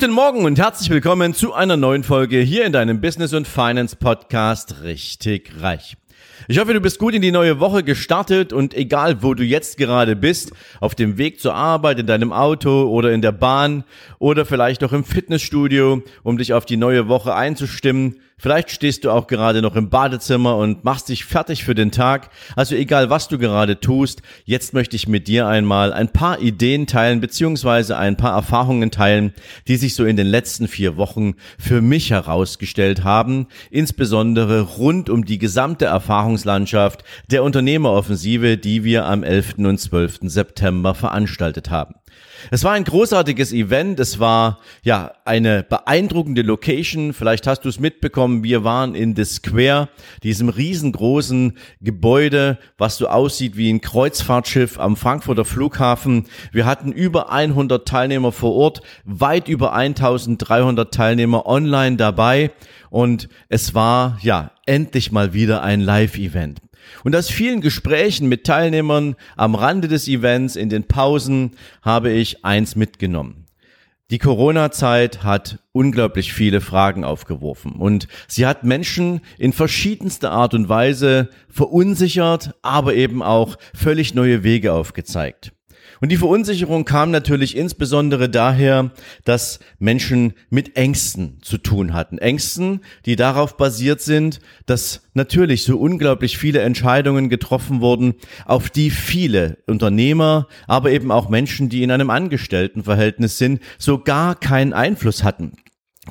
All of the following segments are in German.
Guten Morgen und herzlich willkommen zu einer neuen Folge hier in deinem Business und Finance Podcast Richtig Reich. Ich hoffe, du bist gut in die neue Woche gestartet und egal, wo du jetzt gerade bist, auf dem Weg zur Arbeit, in deinem Auto oder in der Bahn oder vielleicht auch im Fitnessstudio, um dich auf die neue Woche einzustimmen, Vielleicht stehst du auch gerade noch im Badezimmer und machst dich fertig für den Tag. Also egal, was du gerade tust, jetzt möchte ich mit dir einmal ein paar Ideen teilen, beziehungsweise ein paar Erfahrungen teilen, die sich so in den letzten vier Wochen für mich herausgestellt haben, insbesondere rund um die gesamte Erfahrungslandschaft der Unternehmeroffensive, die wir am 11. und 12. September veranstaltet haben. Es war ein großartiges Event. Es war ja eine beeindruckende Location. Vielleicht hast du es mitbekommen. Wir waren in The Square, diesem riesengroßen Gebäude, was so aussieht wie ein Kreuzfahrtschiff am Frankfurter Flughafen. Wir hatten über 100 Teilnehmer vor Ort, weit über 1300 Teilnehmer online dabei. Und es war ja endlich mal wieder ein Live-Event. Und aus vielen Gesprächen mit Teilnehmern am Rande des Events, in den Pausen, habe ich eins mitgenommen. Die Corona-Zeit hat unglaublich viele Fragen aufgeworfen und sie hat Menschen in verschiedenster Art und Weise verunsichert, aber eben auch völlig neue Wege aufgezeigt. Und die Verunsicherung kam natürlich insbesondere daher, dass Menschen mit Ängsten zu tun hatten. Ängsten, die darauf basiert sind, dass natürlich so unglaublich viele Entscheidungen getroffen wurden, auf die viele Unternehmer, aber eben auch Menschen, die in einem Angestelltenverhältnis sind, so gar keinen Einfluss hatten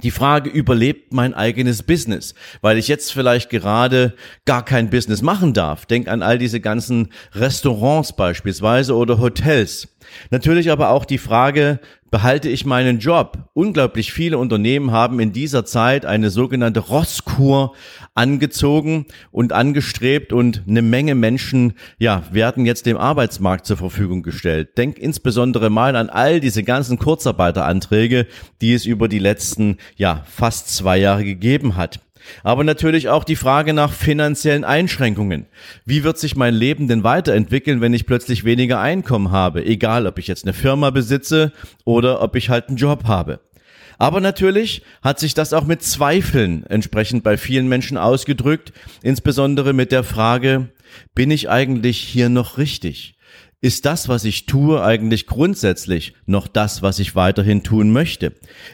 die Frage, überlebt mein eigenes Business? Weil ich jetzt vielleicht gerade gar kein Business machen darf. Denk an all diese ganzen Restaurants beispielsweise oder Hotels. Natürlich aber auch die Frage, behalte ich meinen Job? Unglaublich viele Unternehmen haben in dieser Zeit eine sogenannte Rosskur angezogen und angestrebt und eine Menge Menschen, ja, werden jetzt dem Arbeitsmarkt zur Verfügung gestellt. Denk insbesondere mal an all diese ganzen Kurzarbeiteranträge, die es über die letzten, ja, fast zwei Jahre gegeben hat. Aber natürlich auch die Frage nach finanziellen Einschränkungen. Wie wird sich mein Leben denn weiterentwickeln, wenn ich plötzlich weniger Einkommen habe? Egal, ob ich jetzt eine Firma besitze oder ob ich halt einen Job habe. Aber natürlich hat sich das auch mit Zweifeln entsprechend bei vielen Menschen ausgedrückt, insbesondere mit der Frage, bin ich eigentlich hier noch richtig? Ist das, was ich tue, eigentlich grundsätzlich noch das, was ich weiterhin tun möchte?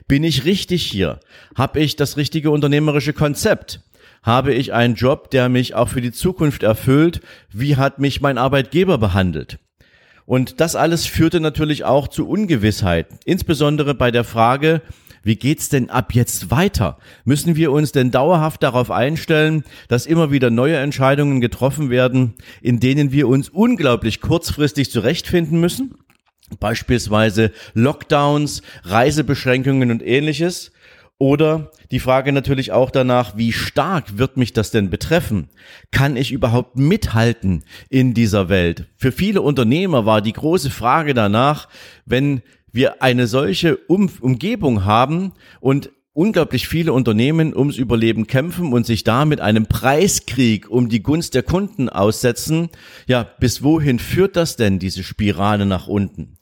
Bin ich richtig hier? Habe ich das richtige unternehmerische Konzept? Habe ich einen Job, der mich auch für die Zukunft erfüllt? Wie hat mich mein Arbeitgeber behandelt? Und das alles führte natürlich auch zu Ungewissheit, insbesondere bei der Frage, wie geht's denn ab jetzt weiter? Müssen wir uns denn dauerhaft darauf einstellen, dass immer wieder neue Entscheidungen getroffen werden, in denen wir uns unglaublich kurzfristig zurechtfinden müssen? Beispielsweise Lockdowns, Reisebeschränkungen und ähnliches. Oder die Frage natürlich auch danach, wie stark wird mich das denn betreffen? Kann ich überhaupt mithalten in dieser Welt? Für viele Unternehmer war die große Frage danach, wenn wir eine solche um Umgebung haben und unglaublich viele Unternehmen ums Überleben kämpfen und sich da mit einem Preiskrieg um die Gunst der Kunden aussetzen. Ja, bis wohin führt das denn, diese Spirale nach unten?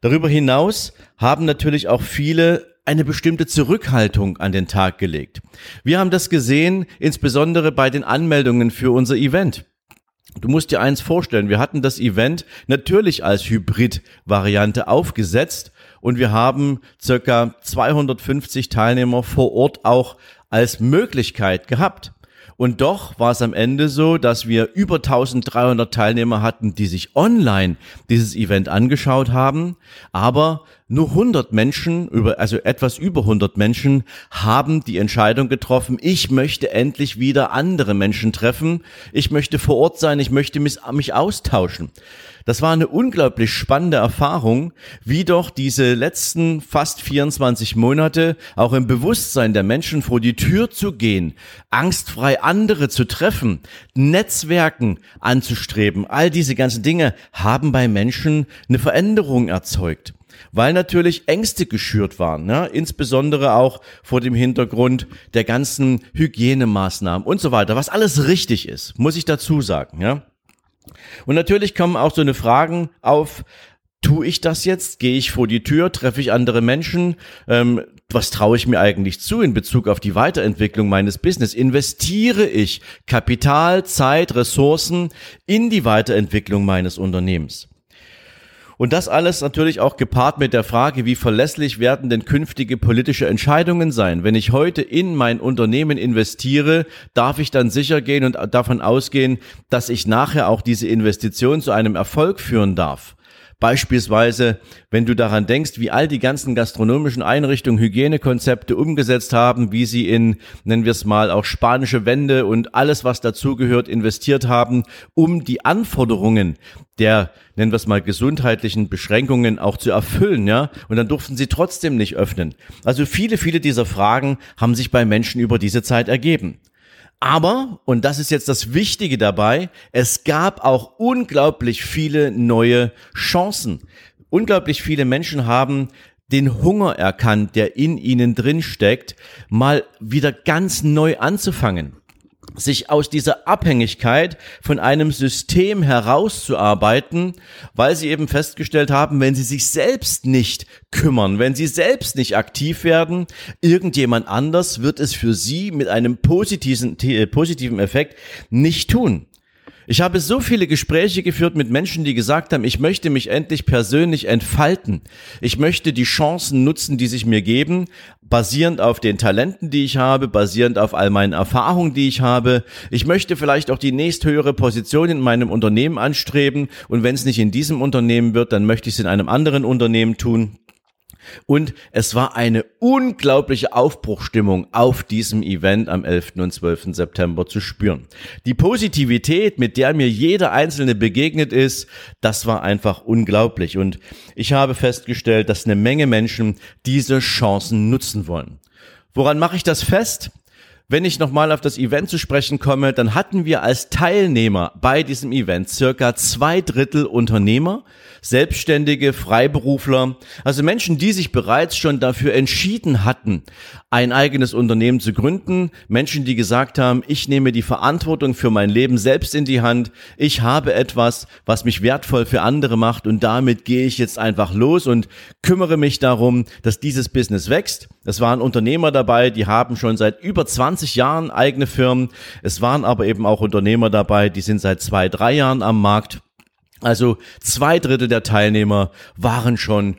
Darüber hinaus haben natürlich auch viele eine bestimmte Zurückhaltung an den Tag gelegt. Wir haben das gesehen, insbesondere bei den Anmeldungen für unser Event. Du musst dir eins vorstellen, wir hatten das Event natürlich als Hybrid-Variante aufgesetzt und wir haben circa 250 Teilnehmer vor Ort auch als Möglichkeit gehabt. Und doch war es am Ende so, dass wir über 1300 Teilnehmer hatten, die sich online dieses Event angeschaut haben, aber nur 100 Menschen, also etwas über 100 Menschen, haben die Entscheidung getroffen, ich möchte endlich wieder andere Menschen treffen, ich möchte vor Ort sein, ich möchte mich austauschen. Das war eine unglaublich spannende Erfahrung, wie doch diese letzten fast 24 Monate auch im Bewusstsein der Menschen vor die Tür zu gehen, angstfrei andere zu treffen, Netzwerken anzustreben, all diese ganzen Dinge haben bei Menschen eine Veränderung erzeugt weil natürlich Ängste geschürt waren, ne? insbesondere auch vor dem Hintergrund der ganzen Hygienemaßnahmen und so weiter, was alles richtig ist, muss ich dazu sagen. Ja? Und natürlich kommen auch so eine Fragen auf, tue ich das jetzt? Gehe ich vor die Tür? Treffe ich andere Menschen? Ähm, was traue ich mir eigentlich zu in Bezug auf die Weiterentwicklung meines Business? Investiere ich Kapital, Zeit, Ressourcen in die Weiterentwicklung meines Unternehmens? Und das alles natürlich auch gepaart mit der Frage, wie verlässlich werden denn künftige politische Entscheidungen sein? Wenn ich heute in mein Unternehmen investiere, darf ich dann sicher gehen und davon ausgehen, dass ich nachher auch diese Investition zu einem Erfolg führen darf. Beispielsweise, wenn du daran denkst, wie all die ganzen gastronomischen Einrichtungen Hygienekonzepte umgesetzt haben, wie sie in, nennen wir es mal, auch spanische Wände und alles, was dazugehört, investiert haben, um die Anforderungen der, nennen wir es mal, gesundheitlichen Beschränkungen auch zu erfüllen, ja. Und dann durften sie trotzdem nicht öffnen. Also viele, viele dieser Fragen haben sich bei Menschen über diese Zeit ergeben. Aber, und das ist jetzt das Wichtige dabei, es gab auch unglaublich viele neue Chancen. Unglaublich viele Menschen haben den Hunger erkannt, der in ihnen drin steckt, mal wieder ganz neu anzufangen sich aus dieser Abhängigkeit von einem System herauszuarbeiten, weil sie eben festgestellt haben, wenn sie sich selbst nicht kümmern, wenn sie selbst nicht aktiv werden, irgendjemand anders wird es für sie mit einem positiven, positiven Effekt nicht tun. Ich habe so viele Gespräche geführt mit Menschen, die gesagt haben, ich möchte mich endlich persönlich entfalten. Ich möchte die Chancen nutzen, die sich mir geben, basierend auf den Talenten, die ich habe, basierend auf all meinen Erfahrungen, die ich habe. Ich möchte vielleicht auch die nächsthöhere Position in meinem Unternehmen anstreben und wenn es nicht in diesem Unternehmen wird, dann möchte ich es in einem anderen Unternehmen tun. Und es war eine unglaubliche Aufbruchstimmung auf diesem Event am 11. und 12. September zu spüren. Die Positivität, mit der mir jeder Einzelne begegnet ist, das war einfach unglaublich. Und ich habe festgestellt, dass eine Menge Menschen diese Chancen nutzen wollen. Woran mache ich das fest? Wenn ich nochmal auf das Event zu sprechen komme, dann hatten wir als Teilnehmer bei diesem Event circa zwei Drittel Unternehmer, Selbstständige, Freiberufler, also Menschen, die sich bereits schon dafür entschieden hatten, ein eigenes Unternehmen zu gründen, Menschen, die gesagt haben, ich nehme die Verantwortung für mein Leben selbst in die Hand, ich habe etwas, was mich wertvoll für andere macht und damit gehe ich jetzt einfach los und kümmere mich darum, dass dieses Business wächst. Es waren Unternehmer dabei, die haben schon seit über 20 Jahren eigene Firmen. Es waren aber eben auch Unternehmer dabei, die sind seit zwei, drei Jahren am Markt also zwei Drittel der Teilnehmer waren schon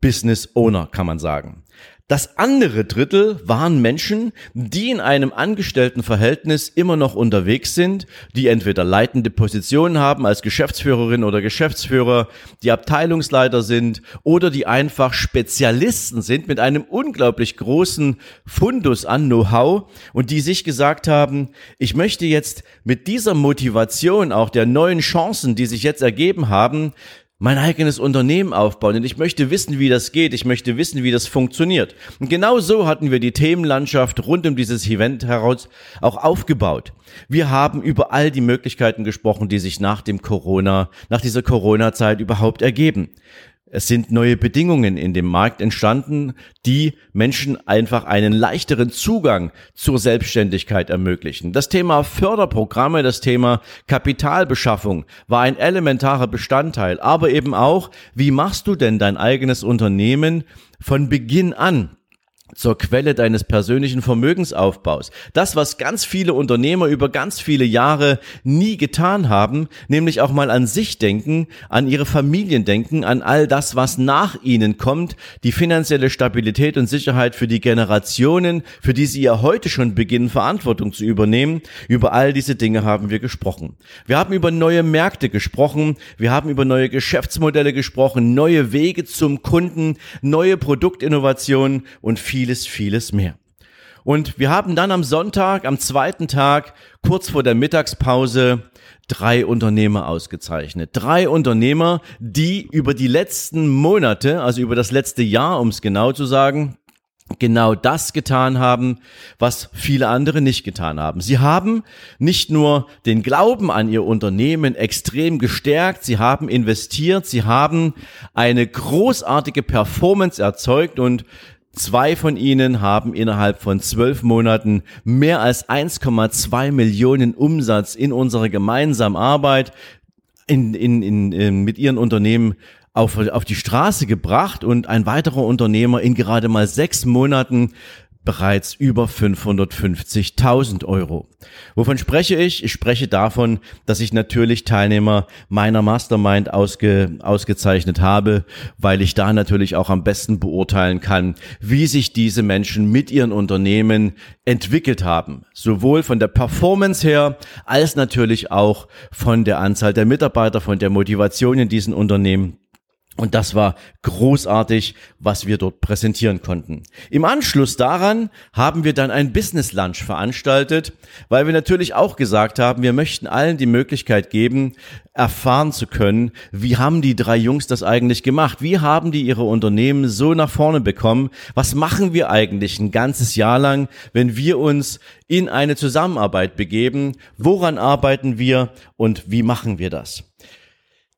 Business Owner, kann man sagen. Das andere Drittel waren Menschen, die in einem Angestelltenverhältnis immer noch unterwegs sind, die entweder leitende Positionen haben als Geschäftsführerin oder Geschäftsführer, die Abteilungsleiter sind oder die einfach Spezialisten sind mit einem unglaublich großen Fundus an Know-how und die sich gesagt haben, ich möchte jetzt mit dieser Motivation auch der neuen Chancen, die sich jetzt ergeben haben, mein eigenes Unternehmen aufbauen und ich möchte wissen, wie das geht, ich möchte wissen, wie das funktioniert. Und genau so hatten wir die Themenlandschaft rund um dieses Event heraus auch aufgebaut. Wir haben über all die Möglichkeiten gesprochen, die sich nach dem Corona, nach dieser Corona-Zeit überhaupt ergeben. Es sind neue Bedingungen in dem Markt entstanden, die Menschen einfach einen leichteren Zugang zur Selbstständigkeit ermöglichen. Das Thema Förderprogramme, das Thema Kapitalbeschaffung war ein elementarer Bestandteil, aber eben auch, wie machst du denn dein eigenes Unternehmen von Beginn an? Zur Quelle deines persönlichen Vermögensaufbaus. Das, was ganz viele Unternehmer über ganz viele Jahre nie getan haben, nämlich auch mal an sich denken, an ihre Familien denken, an all das, was nach ihnen kommt, die finanzielle Stabilität und Sicherheit für die Generationen, für die sie ja heute schon beginnen, Verantwortung zu übernehmen. Über all diese Dinge haben wir gesprochen. Wir haben über neue Märkte gesprochen, wir haben über neue Geschäftsmodelle gesprochen, neue Wege zum Kunden, neue Produktinnovationen und viel vieles, vieles mehr. Und wir haben dann am Sonntag, am zweiten Tag, kurz vor der Mittagspause, drei Unternehmer ausgezeichnet. Drei Unternehmer, die über die letzten Monate, also über das letzte Jahr, um es genau zu sagen, genau das getan haben, was viele andere nicht getan haben. Sie haben nicht nur den Glauben an ihr Unternehmen extrem gestärkt, sie haben investiert, sie haben eine großartige Performance erzeugt und Zwei von ihnen haben innerhalb von zwölf Monaten mehr als 1,2 Millionen Umsatz in unserer gemeinsamen Arbeit in, in, in, in, mit ihren Unternehmen auf, auf die Straße gebracht und ein weiterer Unternehmer in gerade mal sechs Monaten bereits über 550.000 Euro. Wovon spreche ich? Ich spreche davon, dass ich natürlich Teilnehmer meiner Mastermind ausge, ausgezeichnet habe, weil ich da natürlich auch am besten beurteilen kann, wie sich diese Menschen mit ihren Unternehmen entwickelt haben. Sowohl von der Performance her, als natürlich auch von der Anzahl der Mitarbeiter, von der Motivation in diesen Unternehmen. Und das war großartig, was wir dort präsentieren konnten. Im Anschluss daran haben wir dann ein Business Lunch veranstaltet, weil wir natürlich auch gesagt haben, wir möchten allen die Möglichkeit geben, erfahren zu können, wie haben die drei Jungs das eigentlich gemacht? Wie haben die ihre Unternehmen so nach vorne bekommen? Was machen wir eigentlich ein ganzes Jahr lang, wenn wir uns in eine Zusammenarbeit begeben? Woran arbeiten wir und wie machen wir das?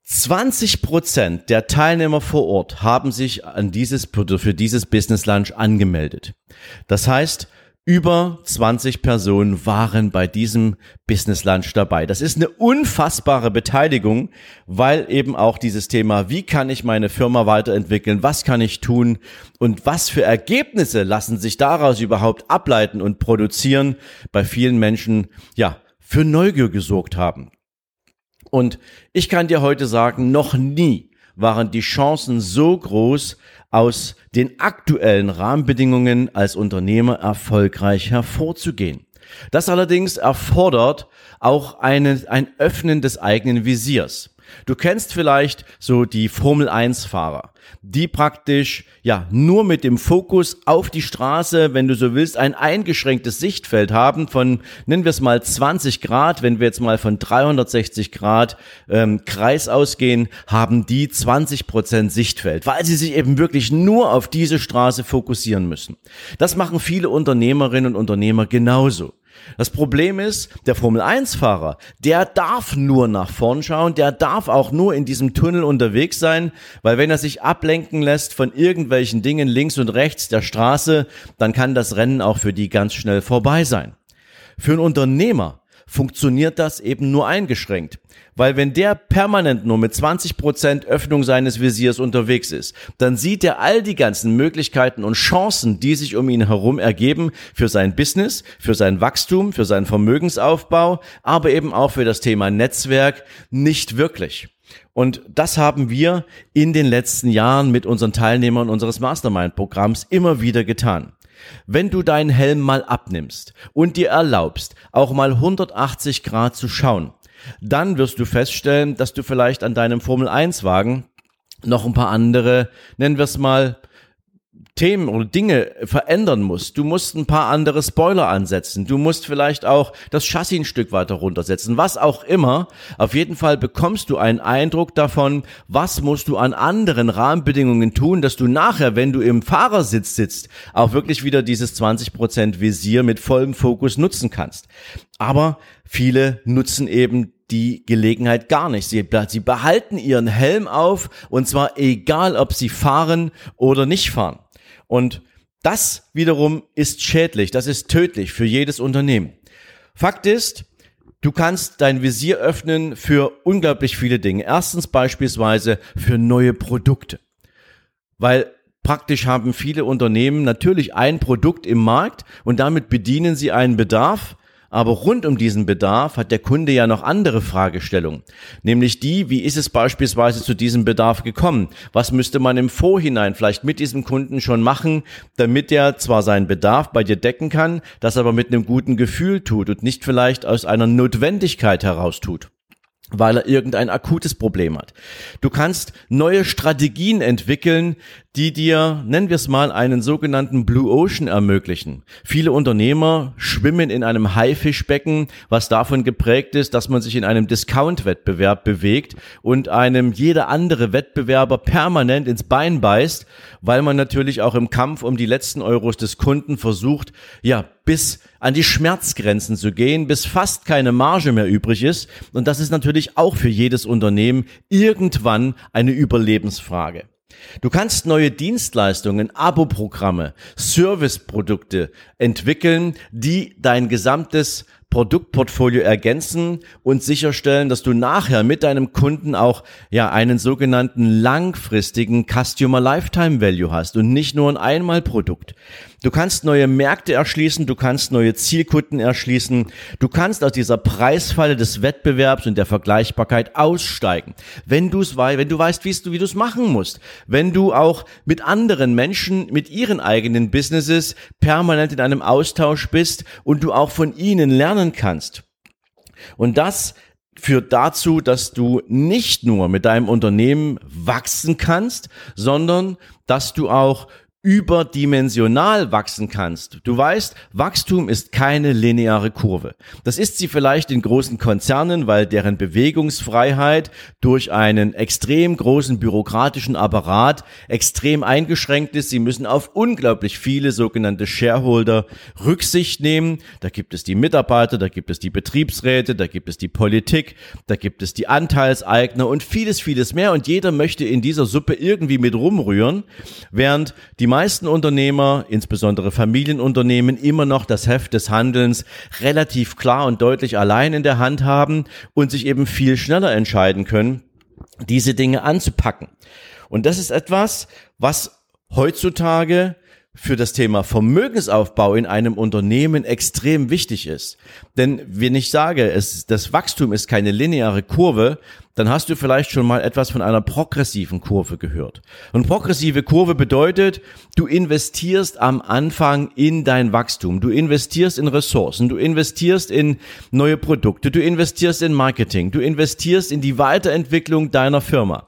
20 Prozent der Teilnehmer vor Ort haben sich an dieses, für dieses Business Lunch angemeldet. Das heißt, über 20 Personen waren bei diesem Business Lunch dabei. Das ist eine unfassbare Beteiligung, weil eben auch dieses Thema, wie kann ich meine Firma weiterentwickeln, was kann ich tun und was für Ergebnisse lassen sich daraus überhaupt ableiten und produzieren, bei vielen Menschen, ja, für Neugier gesorgt haben. Und ich kann dir heute sagen, noch nie waren die Chancen so groß, aus den aktuellen Rahmenbedingungen als Unternehmer erfolgreich hervorzugehen. Das allerdings erfordert auch eine, ein Öffnen des eigenen Visiers. Du kennst vielleicht so die Formel 1 Fahrer, die praktisch ja nur mit dem Fokus auf die Straße, wenn du so willst, ein eingeschränktes Sichtfeld haben von nennen wir es mal 20 Grad, wenn wir jetzt mal von 360 Grad ähm, Kreis ausgehen, haben die 20 Prozent Sichtfeld, weil sie sich eben wirklich nur auf diese Straße fokussieren müssen. Das machen viele Unternehmerinnen und Unternehmer genauso. Das Problem ist, der Formel-1-Fahrer, der darf nur nach vorn schauen, der darf auch nur in diesem Tunnel unterwegs sein, weil wenn er sich ablenken lässt von irgendwelchen Dingen links und rechts der Straße, dann kann das Rennen auch für die ganz schnell vorbei sein. Für einen Unternehmer funktioniert das eben nur eingeschränkt. Weil wenn der permanent nur mit 20 Prozent Öffnung seines Visiers unterwegs ist, dann sieht er all die ganzen Möglichkeiten und Chancen, die sich um ihn herum ergeben für sein Business, für sein Wachstum, für seinen Vermögensaufbau, aber eben auch für das Thema Netzwerk nicht wirklich. Und das haben wir in den letzten Jahren mit unseren Teilnehmern unseres Mastermind-Programms immer wieder getan. Wenn du deinen Helm mal abnimmst und dir erlaubst, auch mal 180 Grad zu schauen, dann wirst du feststellen, dass du vielleicht an deinem Formel 1 Wagen noch ein paar andere, nennen wir es mal, Themen oder Dinge verändern musst. Du musst ein paar andere Spoiler ansetzen. Du musst vielleicht auch das Chassis ein Stück weiter runtersetzen. Was auch immer. Auf jeden Fall bekommst du einen Eindruck davon, was musst du an anderen Rahmenbedingungen tun, dass du nachher, wenn du im Fahrersitz sitzt, auch wirklich wieder dieses 20% Visier mit vollem Fokus nutzen kannst. Aber viele nutzen eben die Gelegenheit gar nicht. Sie, sie behalten ihren Helm auf und zwar egal, ob sie fahren oder nicht fahren. Und das wiederum ist schädlich, das ist tödlich für jedes Unternehmen. Fakt ist, du kannst dein Visier öffnen für unglaublich viele Dinge. Erstens beispielsweise für neue Produkte. Weil praktisch haben viele Unternehmen natürlich ein Produkt im Markt und damit bedienen sie einen Bedarf, aber rund um diesen Bedarf hat der Kunde ja noch andere Fragestellungen. Nämlich die, wie ist es beispielsweise zu diesem Bedarf gekommen? Was müsste man im Vorhinein vielleicht mit diesem Kunden schon machen, damit er zwar seinen Bedarf bei dir decken kann, das aber mit einem guten Gefühl tut und nicht vielleicht aus einer Notwendigkeit heraus tut weil er irgendein akutes Problem hat. Du kannst neue Strategien entwickeln, die dir, nennen wir es mal, einen sogenannten Blue Ocean ermöglichen. Viele Unternehmer schwimmen in einem Haifischbecken, was davon geprägt ist, dass man sich in einem Discount-Wettbewerb bewegt und einem jeder andere Wettbewerber permanent ins Bein beißt, weil man natürlich auch im Kampf um die letzten Euros des Kunden versucht, ja, bis an die Schmerzgrenzen zu gehen, bis fast keine Marge mehr übrig ist. Und das ist natürlich auch für jedes Unternehmen irgendwann eine Überlebensfrage. Du kannst neue Dienstleistungen, Abo-Programme, Serviceprodukte entwickeln, die dein gesamtes Produktportfolio ergänzen und sicherstellen, dass du nachher mit deinem Kunden auch ja einen sogenannten langfristigen Customer Lifetime Value hast und nicht nur ein Einmalprodukt. Du kannst neue Märkte erschließen, du kannst neue Zielkunden erschließen, du kannst aus dieser Preisfalle des Wettbewerbs und der Vergleichbarkeit aussteigen. Wenn du es weißt, wenn du weißt, wie du es machen musst, wenn du auch mit anderen Menschen mit ihren eigenen Businesses permanent in einem Austausch bist und du auch von ihnen lernen kannst. Und das führt dazu, dass du nicht nur mit deinem Unternehmen wachsen kannst, sondern dass du auch überdimensional wachsen kannst. Du weißt, Wachstum ist keine lineare Kurve. Das ist sie vielleicht in großen Konzernen, weil deren Bewegungsfreiheit durch einen extrem großen bürokratischen Apparat extrem eingeschränkt ist. Sie müssen auf unglaublich viele sogenannte Shareholder Rücksicht nehmen. Da gibt es die Mitarbeiter, da gibt es die Betriebsräte, da gibt es die Politik, da gibt es die Anteilseigner und vieles, vieles mehr. Und jeder möchte in dieser Suppe irgendwie mit rumrühren, während die meisten Unternehmer, insbesondere Familienunternehmen, immer noch das Heft des Handelns relativ klar und deutlich allein in der Hand haben und sich eben viel schneller entscheiden können, diese Dinge anzupacken. Und das ist etwas, was heutzutage für das Thema Vermögensaufbau in einem Unternehmen extrem wichtig ist. Denn wenn ich sage, es, das Wachstum ist keine lineare Kurve, dann hast du vielleicht schon mal etwas von einer progressiven Kurve gehört. Und progressive Kurve bedeutet, du investierst am Anfang in dein Wachstum, du investierst in Ressourcen, du investierst in neue Produkte, du investierst in Marketing, du investierst in die Weiterentwicklung deiner Firma.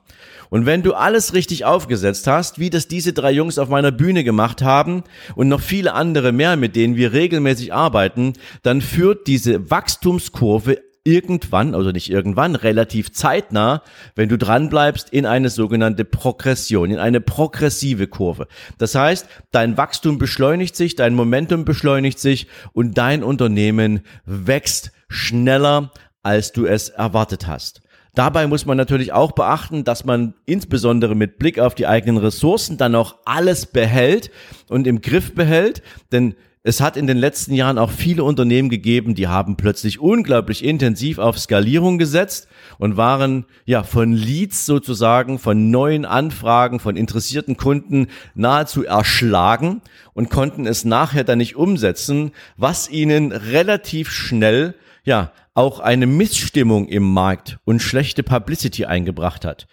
Und wenn du alles richtig aufgesetzt hast, wie das diese drei Jungs auf meiner Bühne gemacht haben und noch viele andere mehr, mit denen wir regelmäßig arbeiten, dann führt diese Wachstumskurve irgendwann, also nicht irgendwann, relativ zeitnah, wenn du dran bleibst, in eine sogenannte Progression, in eine progressive Kurve. Das heißt, dein Wachstum beschleunigt sich, dein Momentum beschleunigt sich und dein Unternehmen wächst schneller, als du es erwartet hast. Dabei muss man natürlich auch beachten, dass man insbesondere mit Blick auf die eigenen Ressourcen dann auch alles behält und im Griff behält, denn es hat in den letzten Jahren auch viele Unternehmen gegeben, die haben plötzlich unglaublich intensiv auf Skalierung gesetzt und waren ja von Leads sozusagen, von neuen Anfragen, von interessierten Kunden nahezu erschlagen und konnten es nachher dann nicht umsetzen, was ihnen relativ schnell ja auch eine Missstimmung im Markt und schlechte Publicity eingebracht hat.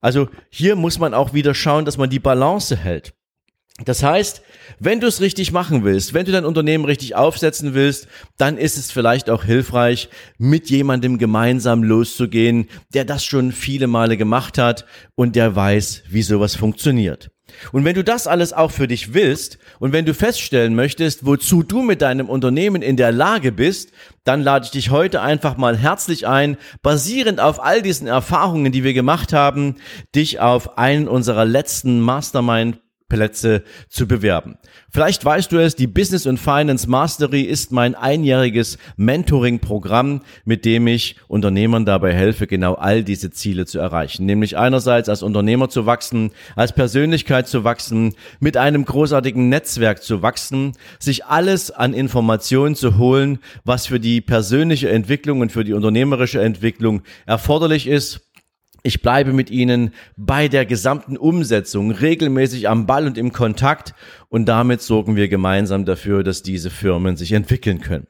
Also hier muss man auch wieder schauen, dass man die Balance hält. Das heißt, wenn du es richtig machen willst, wenn du dein Unternehmen richtig aufsetzen willst, dann ist es vielleicht auch hilfreich, mit jemandem gemeinsam loszugehen, der das schon viele Male gemacht hat und der weiß, wie sowas funktioniert. Und wenn du das alles auch für dich willst und wenn du feststellen möchtest, wozu du mit deinem Unternehmen in der Lage bist, dann lade ich dich heute einfach mal herzlich ein, basierend auf all diesen Erfahrungen, die wir gemacht haben, dich auf einen unserer letzten Mastermind Plätze zu bewerben. Vielleicht weißt du es, die Business und Finance Mastery ist mein einjähriges Mentoring-Programm, mit dem ich Unternehmern dabei helfe, genau all diese Ziele zu erreichen. Nämlich einerseits als Unternehmer zu wachsen, als Persönlichkeit zu wachsen, mit einem großartigen Netzwerk zu wachsen, sich alles an Informationen zu holen, was für die persönliche Entwicklung und für die unternehmerische Entwicklung erforderlich ist ich bleibe mit Ihnen bei der gesamten Umsetzung regelmäßig am Ball und im Kontakt und damit sorgen wir gemeinsam dafür, dass diese Firmen sich entwickeln können.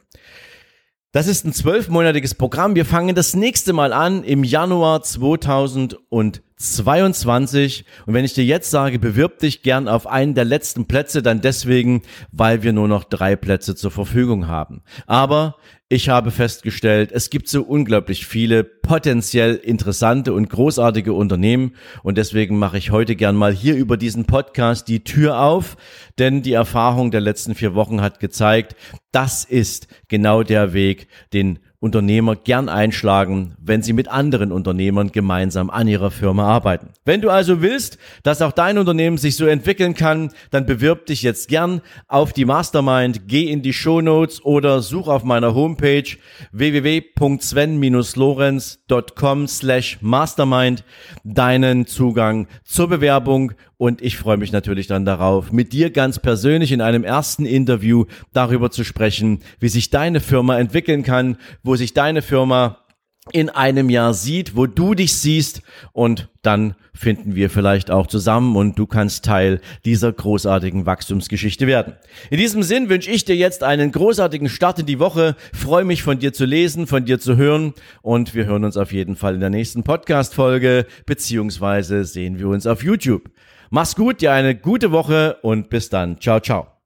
Das ist ein zwölfmonatiges Programm. Wir fangen das nächste Mal an im Januar 2020. 22. Und wenn ich dir jetzt sage, bewirb dich gern auf einen der letzten Plätze, dann deswegen, weil wir nur noch drei Plätze zur Verfügung haben. Aber ich habe festgestellt, es gibt so unglaublich viele potenziell interessante und großartige Unternehmen und deswegen mache ich heute gern mal hier über diesen Podcast die Tür auf, denn die Erfahrung der letzten vier Wochen hat gezeigt, das ist genau der Weg, den Unternehmer gern einschlagen, wenn sie mit anderen Unternehmern gemeinsam an ihrer Firma arbeiten. Wenn du also willst, dass auch dein Unternehmen sich so entwickeln kann, dann bewirb dich jetzt gern auf die Mastermind, geh in die Show Notes oder such auf meiner Homepage www.sven-lorenz.com slash mastermind deinen Zugang zur Bewerbung und ich freue mich natürlich dann darauf, mit dir ganz persönlich in einem ersten Interview darüber zu sprechen, wie sich deine Firma entwickeln kann, wo sich deine Firma in einem Jahr sieht, wo du dich siehst und dann finden wir vielleicht auch zusammen und du kannst Teil dieser großartigen Wachstumsgeschichte werden. In diesem Sinn wünsche ich dir jetzt einen großartigen Start in die Woche, freue mich von dir zu lesen, von dir zu hören und wir hören uns auf jeden Fall in der nächsten Podcast Folge beziehungsweise sehen wir uns auf YouTube. Mach's gut, dir eine gute Woche und bis dann. Ciao, ciao.